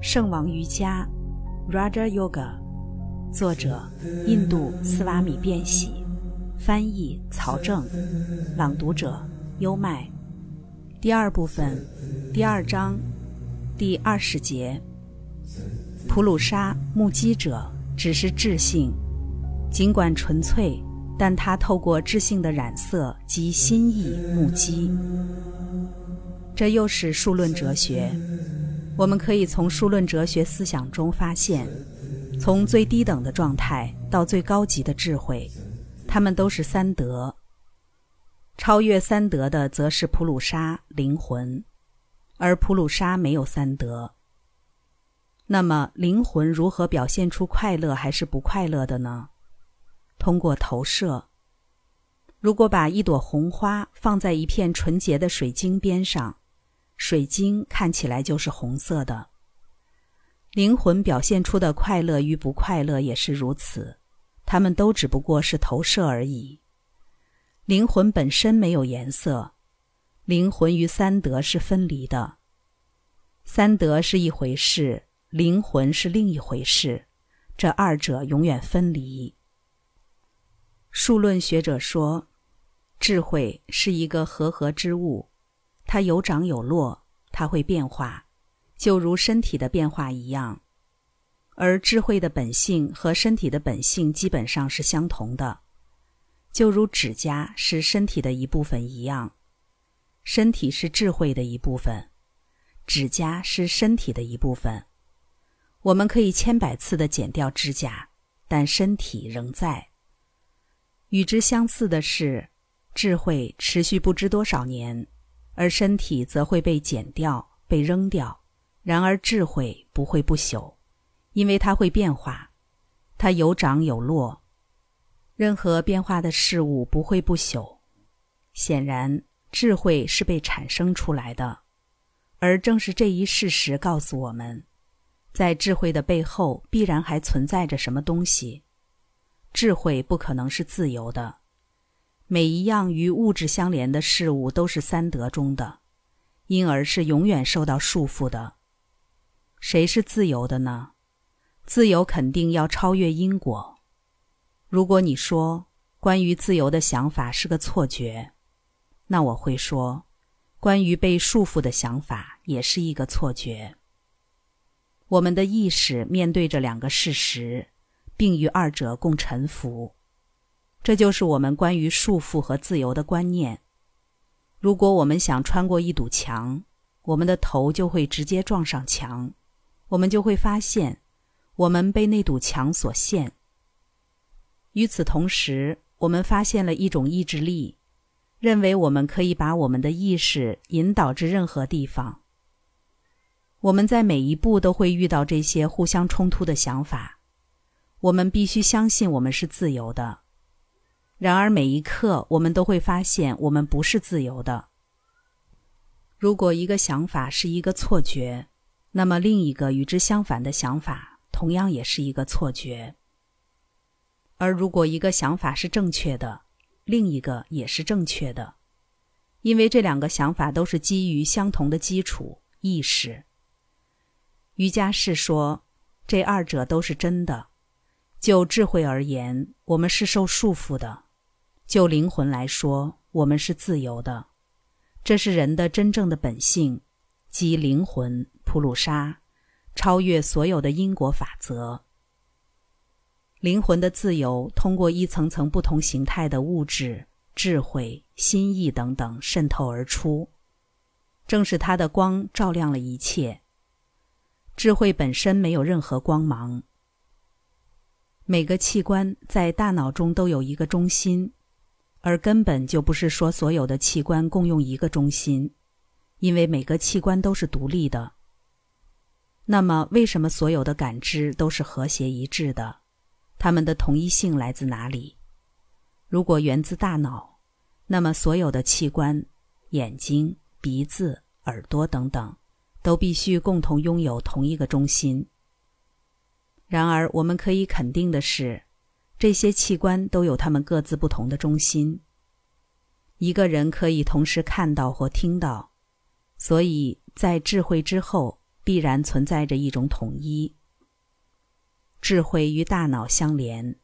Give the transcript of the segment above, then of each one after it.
圣王瑜伽 （Raja Yoga），作者印度斯瓦米·变喜，翻译曹正，朗读者优麦。第二部分，第二章，第二十节。普鲁沙目击者只是智性，尽管纯粹，但他透过智性的染色及心意目击。这又是数论哲学。我们可以从数论哲学思想中发现，从最低等的状态到最高级的智慧，它们都是三德。超越三德的，则是普鲁沙灵魂，而普鲁沙没有三德。那么，灵魂如何表现出快乐还是不快乐的呢？通过投射。如果把一朵红花放在一片纯洁的水晶边上。水晶看起来就是红色的。灵魂表现出的快乐与不快乐也是如此，它们都只不过是投射而已。灵魂本身没有颜色，灵魂与三德是分离的。三德是一回事，灵魂是另一回事，这二者永远分离。数论学者说，智慧是一个和合之物。它有涨有落，它会变化，就如身体的变化一样。而智慧的本性和身体的本性基本上是相同的，就如指甲是身体的一部分一样。身体是智慧的一部分，指甲是身体的一部分。我们可以千百次的剪掉指甲，但身体仍在。与之相似的是，智慧持续不知多少年。而身体则会被剪掉、被扔掉，然而智慧不会不朽，因为它会变化，它有涨有落。任何变化的事物不会不朽。显然，智慧是被产生出来的，而正是这一事实告诉我们，在智慧的背后必然还存在着什么东西。智慧不可能是自由的。每一样与物质相连的事物都是三德中的，因而是永远受到束缚的。谁是自由的呢？自由肯定要超越因果。如果你说关于自由的想法是个错觉，那我会说，关于被束缚的想法也是一个错觉。我们的意识面对着两个事实，并与二者共臣服。这就是我们关于束缚和自由的观念。如果我们想穿过一堵墙，我们的头就会直接撞上墙，我们就会发现，我们被那堵墙所限。与此同时，我们发现了一种意志力，认为我们可以把我们的意识引导至任何地方。我们在每一步都会遇到这些互相冲突的想法。我们必须相信我们是自由的。然而，每一刻我们都会发现，我们不是自由的。如果一个想法是一个错觉，那么另一个与之相反的想法同样也是一个错觉。而如果一个想法是正确的，另一个也是正确的，因为这两个想法都是基于相同的基础——意识。瑜伽士说，这二者都是真的。就智慧而言，我们是受束缚的。就灵魂来说，我们是自由的，这是人的真正的本性，即灵魂普鲁沙，超越所有的因果法则。灵魂的自由通过一层层不同形态的物质、智慧、心意等等渗透而出，正是它的光照亮了一切。智慧本身没有任何光芒。每个器官在大脑中都有一个中心。而根本就不是说所有的器官共用一个中心，因为每个器官都是独立的。那么，为什么所有的感知都是和谐一致的？它们的同一性来自哪里？如果源自大脑，那么所有的器官——眼睛、鼻子、耳朵等等，都必须共同拥有同一个中心。然而，我们可以肯定的是。这些器官都有它们各自不同的中心。一个人可以同时看到或听到，所以在智慧之后必然存在着一种统一。智慧与大脑相连，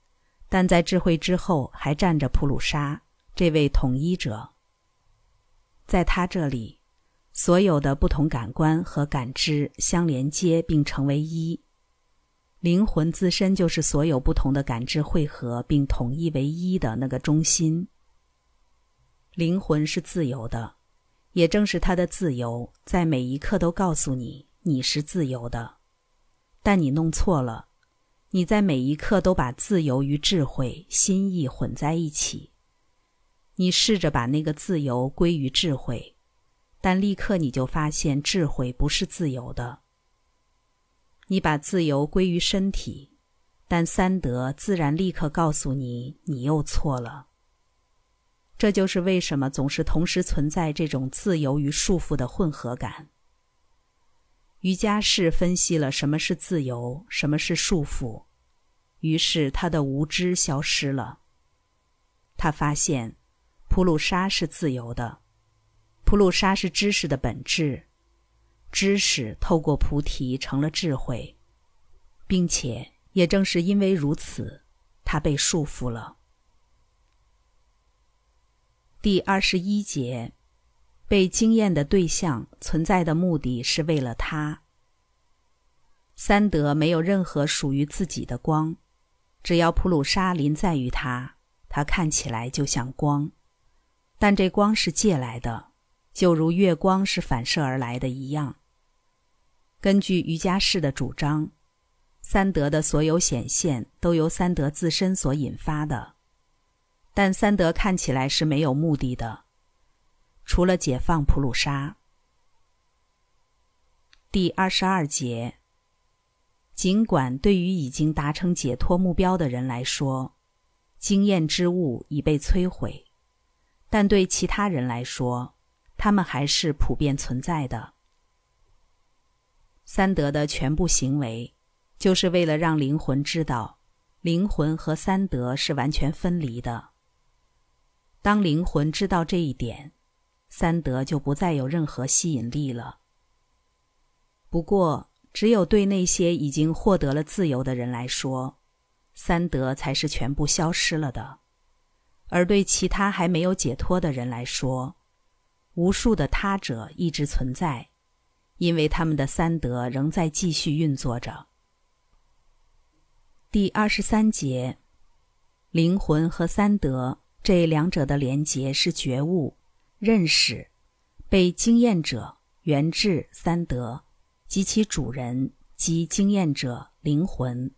但在智慧之后还站着普鲁沙这位统一者。在他这里，所有的不同感官和感知相连接并成为一。灵魂自身就是所有不同的感知汇合并统一为一的那个中心。灵魂是自由的，也正是他的自由，在每一刻都告诉你你是自由的。但你弄错了，你在每一刻都把自由与智慧、心意混在一起。你试着把那个自由归于智慧，但立刻你就发现智慧不是自由的。你把自由归于身体，但三德自然立刻告诉你，你又错了。这就是为什么总是同时存在这种自由与束缚的混合感。瑜伽士分析了什么是自由，什么是束缚，于是他的无知消失了。他发现，普鲁沙是自由的，普鲁沙是知识的本质。知识透过菩提成了智慧，并且也正是因为如此，他被束缚了。第二十一节，被经验的对象存在的目的是为了他。三德没有任何属于自己的光，只要普鲁沙临在于他，他看起来就像光，但这光是借来的，就如月光是反射而来的一样。根据瑜伽士的主张，三德的所有显现都由三德自身所引发的，但三德看起来是没有目的的，除了解放普鲁沙。第二十二节，尽管对于已经达成解脱目标的人来说，经验之物已被摧毁，但对其他人来说，他们还是普遍存在的。三德的全部行为，就是为了让灵魂知道，灵魂和三德是完全分离的。当灵魂知道这一点，三德就不再有任何吸引力了。不过，只有对那些已经获得了自由的人来说，三德才是全部消失了的；而对其他还没有解脱的人来说，无数的他者一直存在。因为他们的三德仍在继续运作着。第二十三节，灵魂和三德这两者的连结是觉悟、认识、被经验者、原质三德及其主人及经验者灵魂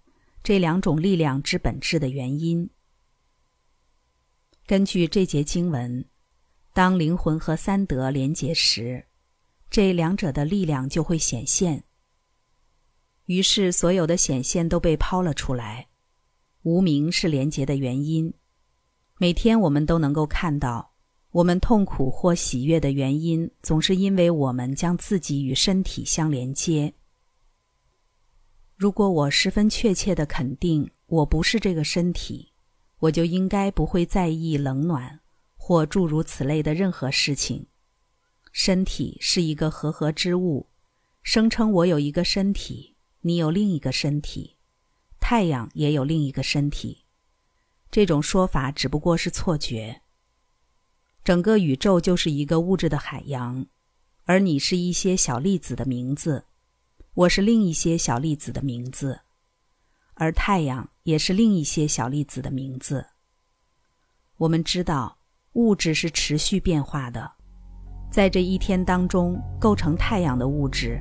这两种力量之本质的原因。根据这节经文，当灵魂和三德连结时。这两者的力量就会显现。于是，所有的显现都被抛了出来。无名是连结的原因。每天我们都能够看到，我们痛苦或喜悦的原因，总是因为我们将自己与身体相连接。如果我十分确切的肯定我不是这个身体，我就应该不会在意冷暖或诸如此类的任何事情。身体是一个合合之物，声称我有一个身体，你有另一个身体，太阳也有另一个身体。这种说法只不过是错觉。整个宇宙就是一个物质的海洋，而你是一些小粒子的名字，我是另一些小粒子的名字，而太阳也是另一些小粒子的名字。我们知道，物质是持续变化的。在这一天当中，构成太阳的物质，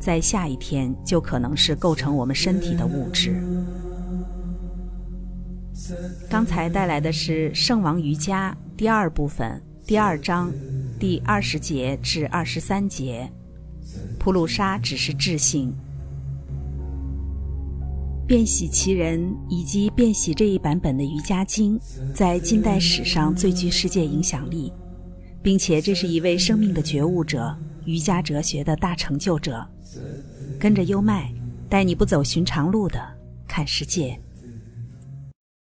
在下一天就可能是构成我们身体的物质。刚才带来的是《圣王瑜伽》第二部分第二章第二十节至二十三节。普鲁沙只是智性。变喜其人以及变喜这一版本的《瑜伽经》，在近代史上最具世界影响力。并且这是一位生命的觉悟者，瑜伽哲学的大成就者。跟着优麦，带你不走寻常路的看世界。